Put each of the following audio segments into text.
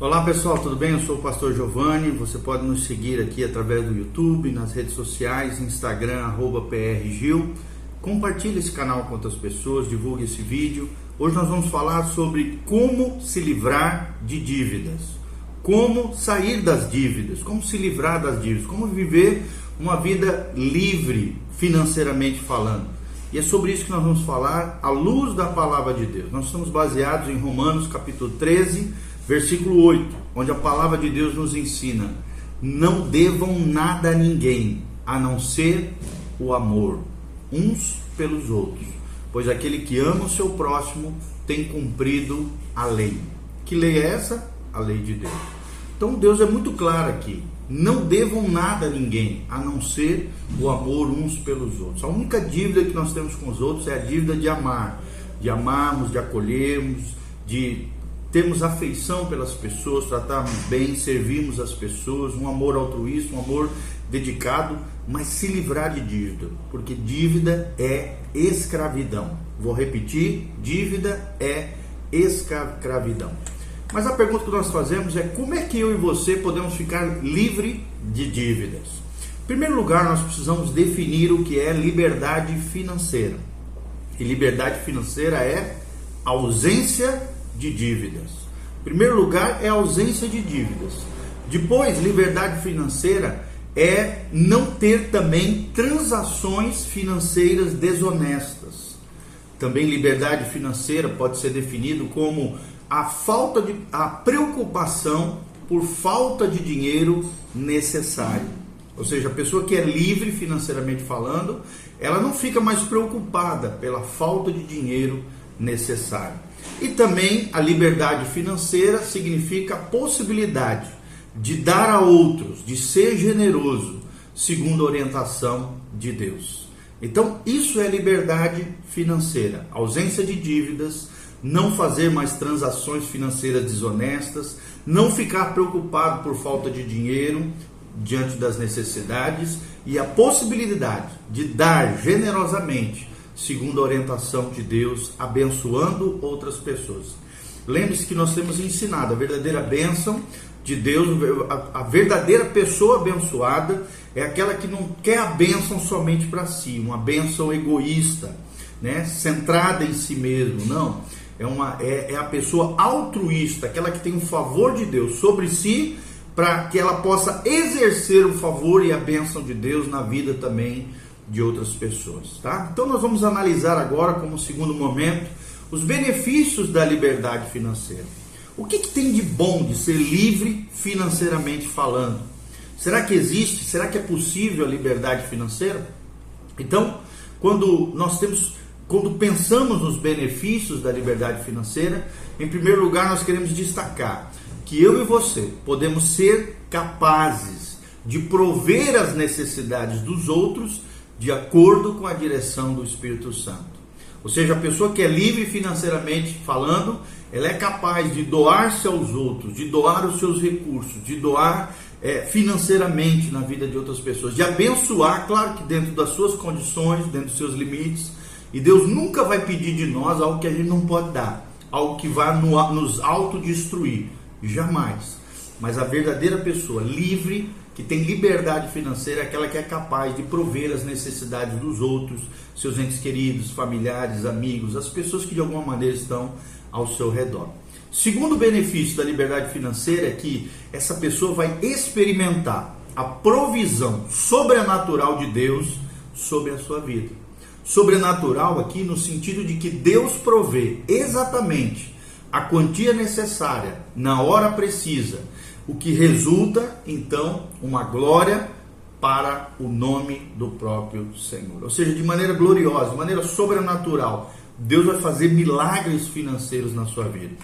Olá pessoal, tudo bem? Eu sou o pastor Giovanni. Você pode nos seguir aqui através do YouTube, nas redes sociais, Instagram, arroba PRGil. Compartilhe esse canal com outras pessoas, divulgue esse vídeo. Hoje nós vamos falar sobre como se livrar de dívidas, como sair das dívidas, como se livrar das dívidas, como viver uma vida livre financeiramente falando. E é sobre isso que nós vamos falar à luz da palavra de Deus. Nós estamos baseados em Romanos capítulo 13, versículo 8, onde a palavra de Deus nos ensina: não devam nada a ninguém, a não ser o amor, uns pelos outros, pois aquele que ama o seu próximo tem cumprido a lei. Que lei é essa? A lei de Deus. Então Deus é muito claro aqui. Não devam nada a ninguém, a não ser o amor uns pelos outros. A única dívida que nós temos com os outros é a dívida de amar, de amarmos, de acolhermos, de temos afeição pelas pessoas, tratarmos bem, servimos as pessoas, um amor altruísta, um amor dedicado, mas se livrar de dívida, porque dívida é escravidão. Vou repetir: dívida é escravidão. Mas a pergunta que nós fazemos é como é que eu e você podemos ficar livre de dívidas? Em primeiro lugar, nós precisamos definir o que é liberdade financeira. E liberdade financeira é ausência de dívidas. Em primeiro lugar, é a ausência de dívidas. Depois, liberdade financeira é não ter também transações financeiras desonestas. Também liberdade financeira pode ser definido como a falta de a preocupação por falta de dinheiro necessário. Ou seja, a pessoa que é livre financeiramente falando, ela não fica mais preocupada pela falta de dinheiro necessário. E também a liberdade financeira significa a possibilidade de dar a outros, de ser generoso, segundo a orientação de Deus. Então, isso é liberdade financeira, ausência de dívidas, não fazer mais transações financeiras desonestas, não ficar preocupado por falta de dinheiro diante das necessidades e a possibilidade de dar generosamente segundo a orientação de Deus, abençoando outras pessoas. Lembre-se que nós temos ensinado a verdadeira bênção de Deus, a, verdadeira pessoa abençoada é aquela que não quer a bênção somente para si, uma bênção egoísta, né? centrada em si mesmo, não. É, uma, é, é a pessoa altruísta, aquela que tem o favor de Deus sobre si, para que ela possa exercer o favor e a bênção de Deus na vida também de outras pessoas, tá? Então nós vamos analisar agora, como segundo momento, os benefícios da liberdade financeira. O que, que tem de bom de ser livre financeiramente falando? Será que existe? Será que é possível a liberdade financeira? Então, quando nós temos, quando pensamos nos benefícios da liberdade financeira, em primeiro lugar nós queremos destacar que eu e você podemos ser capazes de prover as necessidades dos outros de acordo com a direção do Espírito Santo. Ou seja, a pessoa que é livre financeiramente falando, ela é capaz de doar-se aos outros, de doar os seus recursos, de doar é, financeiramente na vida de outras pessoas, de abençoar, claro que dentro das suas condições, dentro dos seus limites. E Deus nunca vai pedir de nós algo que a gente não pode dar, algo que vá no, nos autodestruir. Jamais. Mas a verdadeira pessoa livre que tem liberdade financeira aquela que é capaz de prover as necessidades dos outros, seus entes queridos, familiares, amigos, as pessoas que de alguma maneira estão ao seu redor. Segundo benefício da liberdade financeira é que essa pessoa vai experimentar a provisão sobrenatural de Deus sobre a sua vida. Sobrenatural aqui no sentido de que Deus provê exatamente a quantia necessária na hora precisa o que resulta então uma glória para o nome do próprio Senhor. Ou seja, de maneira gloriosa, de maneira sobrenatural, Deus vai fazer milagres financeiros na sua vida.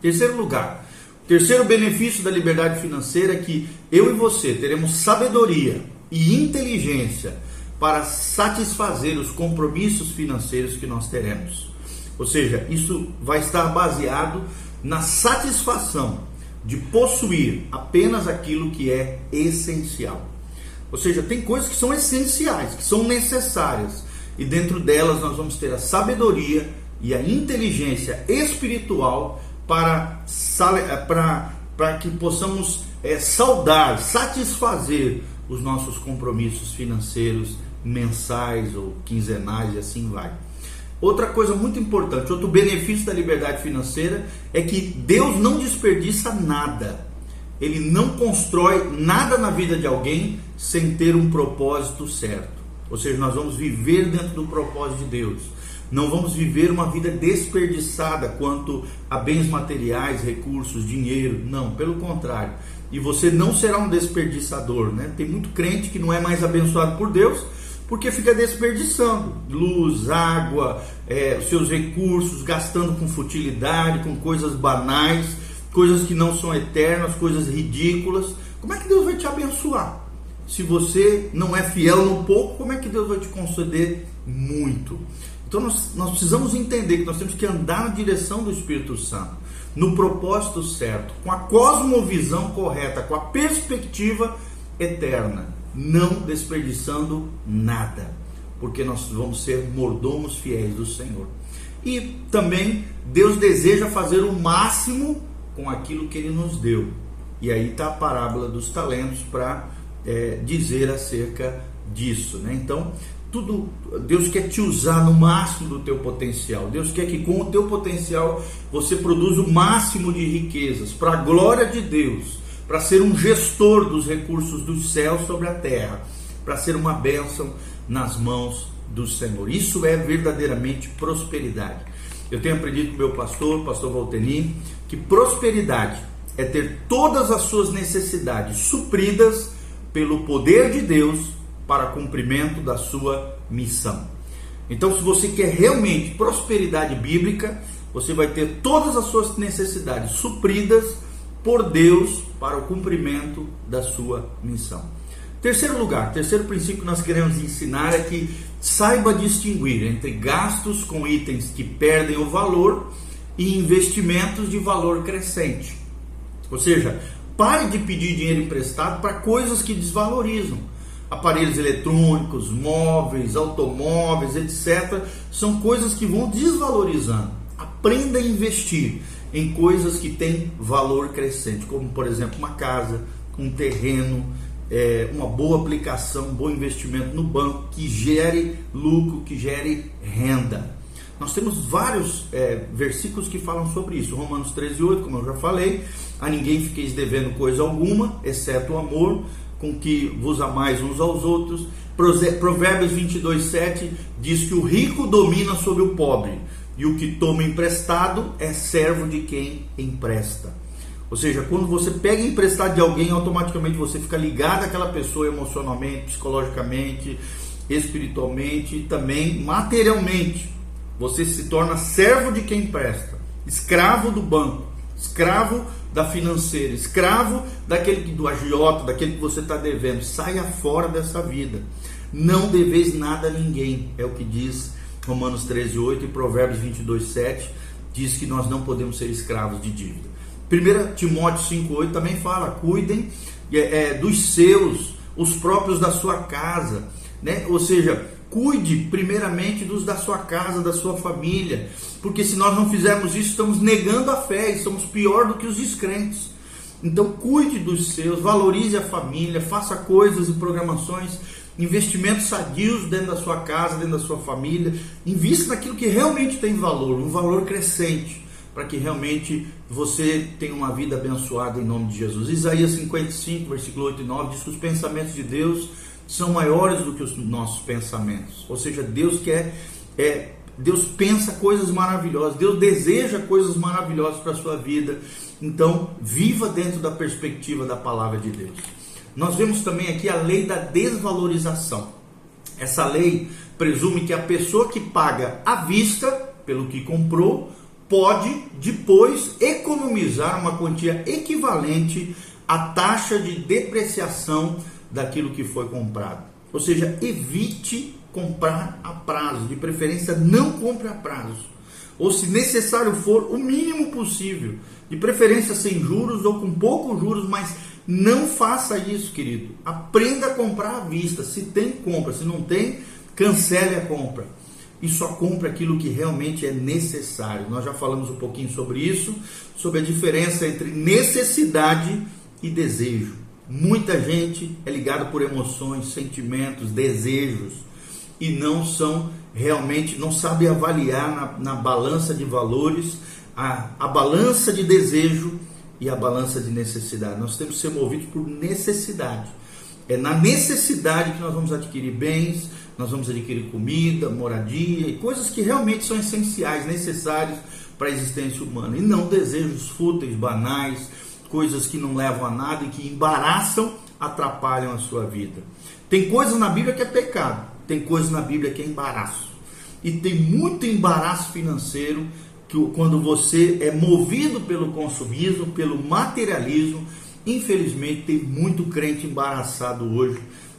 Terceiro lugar, terceiro benefício da liberdade financeira é que eu e você teremos sabedoria e inteligência para satisfazer os compromissos financeiros que nós teremos. Ou seja, isso vai estar baseado na satisfação de possuir apenas aquilo que é essencial. Ou seja, tem coisas que são essenciais, que são necessárias, e dentro delas nós vamos ter a sabedoria e a inteligência espiritual para, para, para que possamos é, saudar, satisfazer os nossos compromissos financeiros mensais ou quinzenais e assim vai. Outra coisa muito importante, outro benefício da liberdade financeira é que Deus não desperdiça nada. Ele não constrói nada na vida de alguém sem ter um propósito certo. Ou seja, nós vamos viver dentro do propósito de Deus. Não vamos viver uma vida desperdiçada quanto a bens materiais, recursos, dinheiro. Não, pelo contrário. E você não será um desperdiçador, né? Tem muito crente que não é mais abençoado por Deus porque fica desperdiçando luz, água, é, seus recursos, gastando com futilidade, com coisas banais, coisas que não são eternas, coisas ridículas. Como é que Deus vai te abençoar? Se você não é fiel no pouco, como é que Deus vai te conceder muito? Então nós, nós precisamos entender que nós temos que andar na direção do Espírito Santo, no propósito certo, com a cosmovisão correta, com a perspectiva eterna, não desperdiçando nada, porque nós vamos ser mordomos fiéis do Senhor. E também Deus deseja fazer o máximo com aquilo que Ele nos deu. E aí está a parábola dos talentos para é, dizer acerca disso. Né? Então, tudo Deus quer te usar no máximo do teu potencial. Deus quer que com o teu potencial você produza o máximo de riquezas para a glória de Deus, para ser um gestor dos recursos do céu sobre a terra, para ser uma bênção nas mãos do Senhor. Isso é verdadeiramente prosperidade. Eu tenho aprendido com meu pastor, pastor Valteni, que prosperidade é ter todas as suas necessidades supridas pelo poder de Deus para cumprimento da sua missão. Então, se você quer realmente prosperidade bíblica, você vai ter todas as suas necessidades supridas por Deus para o cumprimento da sua missão. Terceiro lugar, terceiro princípio que nós queremos ensinar é que saiba distinguir entre gastos com itens que perdem o valor e investimentos de valor crescente. Ou seja, pare de pedir dinheiro emprestado para coisas que desvalorizam aparelhos eletrônicos, móveis, automóveis, etc. São coisas que vão desvalorizando. Aprenda a investir em coisas que têm valor crescente, como por exemplo uma casa, um terreno, é, uma boa aplicação, um bom investimento no banco que gere lucro, que gere renda. Nós temos vários é, versículos que falam sobre isso. Romanos 13, 8, como eu já falei, a ninguém fiqueis devendo coisa alguma, exceto o amor, com que vos amais uns aos outros. Provérbios 22, 7 diz que o rico domina sobre o pobre, e o que toma emprestado é servo de quem empresta. Ou seja, quando você pega emprestado de alguém, automaticamente você fica ligado àquela pessoa emocionalmente, psicologicamente, espiritualmente e também materialmente. Você se torna servo de quem empresta, escravo do banco, escravo da financeira, escravo daquele do agiota, daquele que você está devendo. Saia fora dessa vida. Não deveis nada a ninguém, é o que diz Romanos 13, 8 e Provérbios 22, 7, diz que nós não podemos ser escravos de dívida. 1 Timóteo 5, 8 também fala: cuidem é, é, dos seus, os próprios da sua casa, né? ou seja, Cuide primeiramente dos da sua casa, da sua família, porque se nós não fizermos isso, estamos negando a fé, estamos pior do que os descrentes. Então, cuide dos seus, valorize a família, faça coisas e programações, investimentos sadios dentro da sua casa, dentro da sua família. Invista naquilo que realmente tem valor, um valor crescente, para que realmente você tenha uma vida abençoada em nome de Jesus. Isaías 55, versículo 8 e 9 diz que os pensamentos de Deus são maiores do que os nossos pensamentos. Ou seja, Deus quer, é, Deus pensa coisas maravilhosas, Deus deseja coisas maravilhosas para a sua vida. Então, viva dentro da perspectiva da palavra de Deus. Nós vemos também aqui a lei da desvalorização. Essa lei presume que a pessoa que paga à vista pelo que comprou pode depois economizar uma quantia equivalente à taxa de depreciação daquilo que foi comprado. Ou seja, evite comprar a prazo, de preferência não compre a prazo. Ou se necessário for, o mínimo possível, de preferência sem juros ou com poucos juros, mas não faça isso, querido. Aprenda a comprar à vista. Se tem, compra. Se não tem, cancele a compra. e só compra aquilo que realmente é necessário. Nós já falamos um pouquinho sobre isso, sobre a diferença entre necessidade e desejo. Muita gente é ligada por emoções, sentimentos, desejos e não são realmente, não sabe avaliar na, na balança de valores a, a balança de desejo e a balança de necessidade. Nós temos que ser movidos por necessidade. É na necessidade que nós vamos adquirir bens, nós vamos adquirir comida, moradia e coisas que realmente são essenciais, necessárias para a existência humana. E não desejos fúteis, banais, coisas que não levam a nada e que embaraçam, atrapalham a sua vida. Tem coisas na Bíblia que é pecado, tem coisas na Bíblia que é embaraço. E tem muito embaraço financeiro que quando você é movido pelo consumismo, pelo materialismo, infelizmente tem muito crente embaraçado hoje,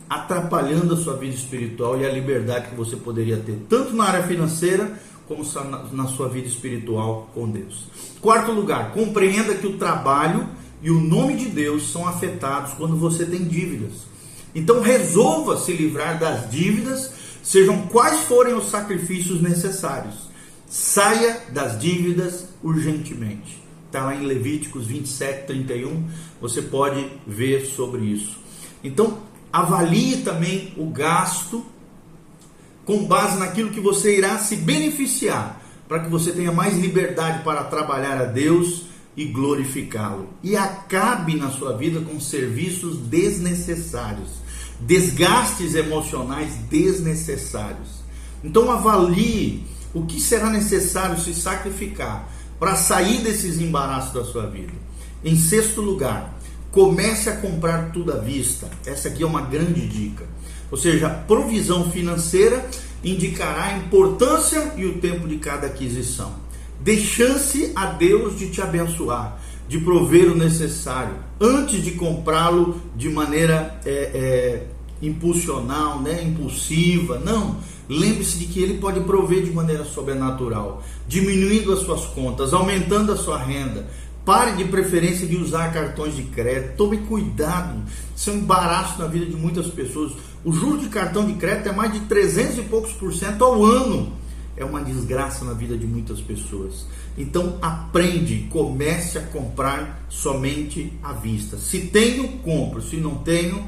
atrapalhando a sua vida espiritual e a liberdade que você poderia ter, tanto na área financeira como na sua vida espiritual com Deus. Quarto lugar, compreenda que o trabalho e o nome de Deus são afetados quando você tem dívidas. Então resolva se livrar das dívidas, sejam quais forem os sacrifícios necessários. Saia das dívidas urgentemente. Está lá em Levíticos 27, 31. Você pode ver sobre isso. Então, avalie também o gasto com base naquilo que você irá se beneficiar, para que você tenha mais liberdade para trabalhar a Deus e glorificá-lo. E acabe na sua vida com serviços desnecessários, desgastes emocionais desnecessários. Então avalie o que será necessário se sacrificar para sair desses embaraços da sua vida. Em sexto lugar, comece a comprar tudo à vista. Essa aqui é uma grande dica. Ou seja, a provisão financeira indicará a importância e o tempo de cada aquisição. Dê chance a Deus de te abençoar, de prover o necessário, antes de comprá-lo de maneira é, é, impulsional, né, impulsiva. Não. Lembre-se de que ele pode prover de maneira sobrenatural, diminuindo as suas contas, aumentando a sua renda. Pare de preferência de usar cartões de crédito. Tome cuidado. Isso é um embaraço na vida de muitas pessoas. O juro de cartão de crédito é mais de 300 e poucos por cento ao ano. É uma desgraça na vida de muitas pessoas. Então aprende, comece a comprar somente à vista. Se tenho, compro. Se não tenho,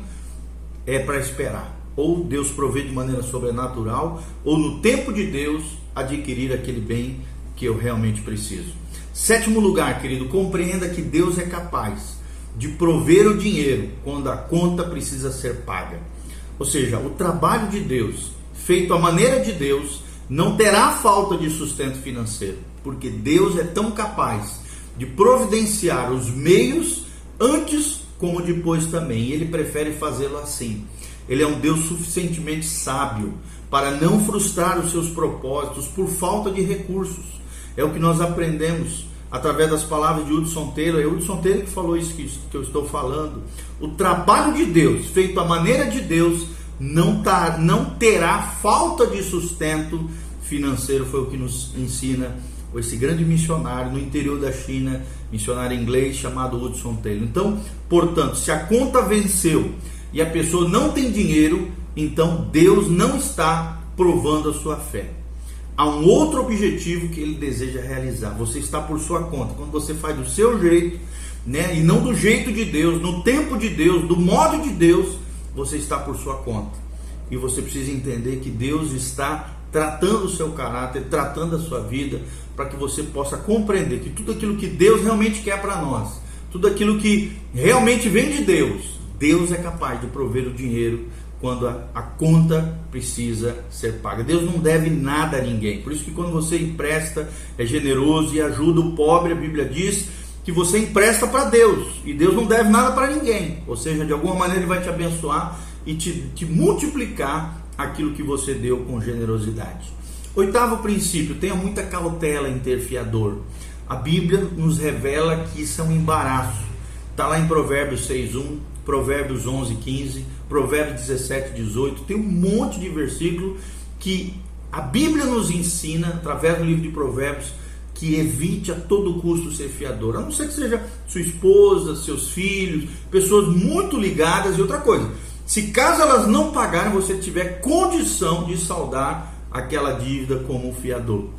é para esperar. Ou Deus provê de maneira sobrenatural, ou no tempo de Deus adquirir aquele bem que eu realmente preciso. Sétimo lugar, querido, compreenda que Deus é capaz de prover o dinheiro quando a conta precisa ser paga. Ou seja, o trabalho de Deus, feito à maneira de Deus, não terá falta de sustento financeiro, porque Deus é tão capaz de providenciar os meios antes como depois também. Ele prefere fazê-lo assim. Ele é um Deus suficientemente sábio para não frustrar os seus propósitos por falta de recursos. É o que nós aprendemos através das palavras de Hudson Taylor. É Hudson Taylor que falou isso que, que eu estou falando. O trabalho de Deus, feito à maneira de Deus, não, tá, não terá falta de sustento financeiro, foi o que nos ensina esse grande missionário no interior da China, missionário inglês chamado Hudson Taylor. Então, portanto, se a conta venceu e a pessoa não tem dinheiro, então Deus não está provando a sua fé. Há um outro objetivo que ele deseja realizar. Você está por sua conta. Quando você faz do seu jeito, né, e não do jeito de Deus, no tempo de Deus, do modo de Deus, você está por sua conta. E você precisa entender que Deus está tratando o seu caráter, tratando a sua vida, para que você possa compreender que tudo aquilo que Deus realmente quer para nós, tudo aquilo que realmente vem de Deus, Deus é capaz de prover o dinheiro quando a, a, conta precisa ser paga. Deus não deve nada a ninguém. Por isso que quando você empresta, é generoso e ajuda o pobre, a Bíblia diz que você empresta para Deus e Deus não deve nada para ninguém. Ou seja, de alguma maneira Ele vai te abençoar e te, te multiplicar aquilo que você deu com generosidade. Oitavo princípio: tenha muita cautela em ter fiador. A Bíblia nos revela que isso é um embaraço. Está lá em Provérbios 6:1, Provérbios 11:15, Provérbios 17:18. Tem um monte de versículo que a Bíblia nos ensina através do livro de Provérbios que evite a todo custo ser fiador. A não ser que seja sua esposa, seus filhos, pessoas muito ligadas e outra coisa. Se caso elas não pagarem, você tiver condição de saldar aquela dívida como um fiador.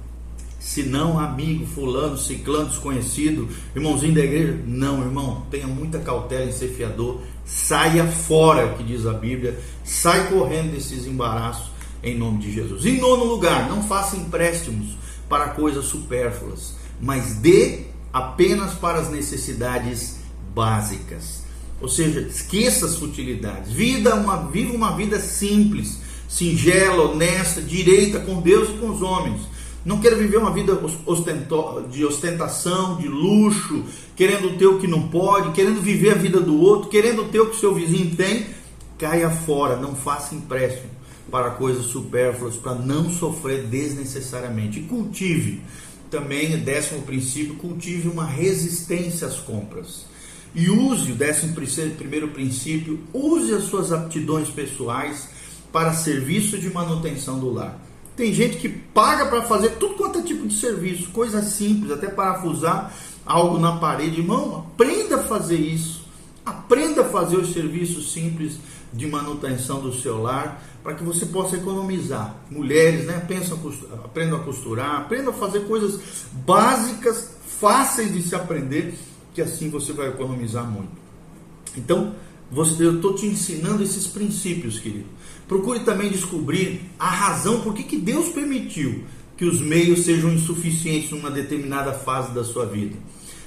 Se não, amigo, fulano, ciclano, desconhecido, irmãozinho da igreja, não, irmão, tenha muita cautela em ser fiador, saia fora, é que diz a Bíblia, sai correndo desses embaraços em nome de Jesus. Em nono lugar, não faça empréstimos para coisas supérfluas, mas dê apenas para as necessidades básicas. Ou seja, esqueça as futilidades. Vida uma, viva uma vida simples, singela, honesta, direita com Deus e com os homens. Não quero viver uma vida de ostentação, de luxo, querendo ter o que não pode, querendo viver a vida do outro, querendo ter o que seu vizinho tem. Caia fora, não faça empréstimo para coisas supérfluas, para não sofrer desnecessariamente. E cultive também, décimo princípio, cultive uma resistência às compras. E use o décimo primeiro princípio, use as suas aptidões pessoais para serviço de manutenção do lar. Tem gente que paga para fazer tudo quanto é tipo de serviço, coisa simples, até parafusar algo na parede. Irmão, aprenda a fazer isso. Aprenda a fazer os serviços simples de manutenção do seu lar para que você possa economizar. Mulheres, né, pensam, aprendam a costurar, aprendam a fazer coisas básicas, fáceis de se aprender, que assim você vai economizar muito. Então, você, eu estou te ensinando esses princípios, querido. Procure também descobrir a razão por que, que Deus permitiu que os meios sejam insuficientes numa determinada fase da sua vida.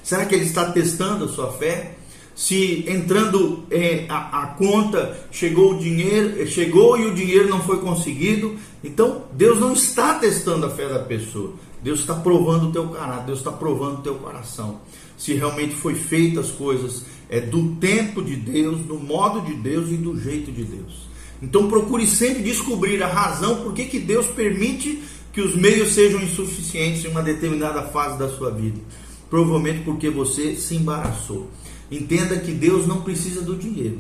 Será que Ele está testando a sua fé? Se entrando é, a, a, conta chegou o dinheiro, chegou e o dinheiro não foi conseguido, então Deus não está testando a fé da pessoa. Deus está provando o teu caráter, Deus está provando o teu coração. Se realmente foi feita as coisas é do tempo de Deus, do modo de Deus e do jeito de Deus. Então procure sempre descobrir a razão por que, que Deus permite que os meios sejam insuficientes em uma determinada fase da sua vida. Provavelmente porque você se embaraçou. Entenda que Deus não precisa do dinheiro.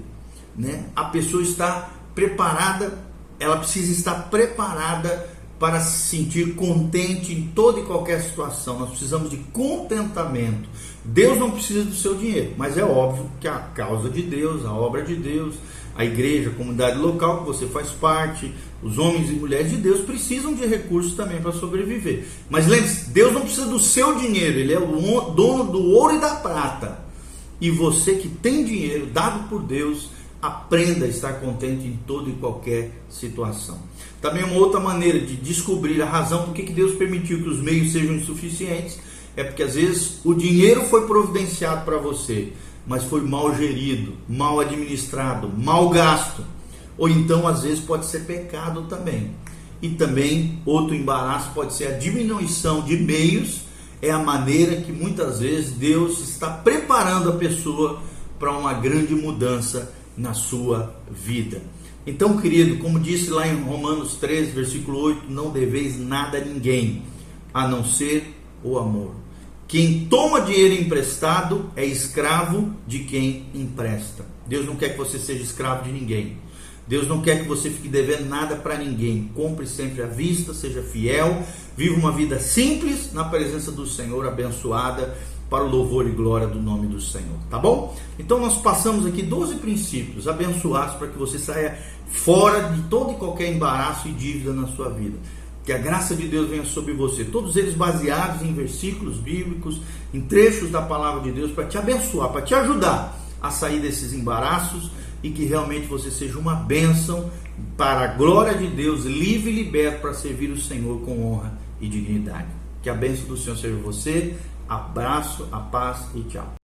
Né? A pessoa está preparada, ela precisa estar preparada para se sentir contente em toda e qualquer situação. Nós precisamos de contentamento. Deus não precisa do seu dinheiro, mas é óbvio que a causa de Deus, a obra de Deus, a igreja, a comunidade local que você faz parte, os homens e mulheres de Deus precisam de recursos também para sobreviver. Mas lembre-se, Deus não precisa do seu dinheiro, Ele é o dono do ouro e da prata. E você que tem dinheiro dado por Deus, aprenda a estar contente em toda e qualquer situação. Também uma outra maneira de descobrir a razão por que Deus permitiu que os meios sejam insuficientes é porque às vezes o dinheiro foi providenciado para você, mas foi mal gerido, mal administrado, mal gasto. Ou então às vezes pode ser pecado também. E também outro embaraço pode ser a diminuição de meios, é a maneira que muitas vezes Deus está preparando a pessoa para uma grande mudança na sua vida. Então, querido, como disse lá em Romanos 13, versículo 8, não deveis nada a ninguém, a não ser o amor. Quem toma dinheiro emprestado é escravo de quem empresta. Deus não quer que você seja escravo de ninguém. Deus não quer que você fique devendo nada para ninguém. Compre sempre à vista, seja fiel, viva uma vida simples na presença do Senhor, abençoada para o louvor e glória do nome do Senhor, tá bom? Então nós passamos aqui 12 princípios abençoados para que você saia fora de todo e qualquer embaraço e dívida na sua vida. Que a graça de Deus venha sobre você, todos eles baseados em versículos bíblicos, em trechos da palavra de Deus para te abençoar, para te ajudar a sair desses embaraços e que realmente você seja uma bênção para a glória de Deus, livre e liberto para servir o Senhor com honra e dignidade. Que a bênção do Senhor seja você Abraço, a paz e tchau.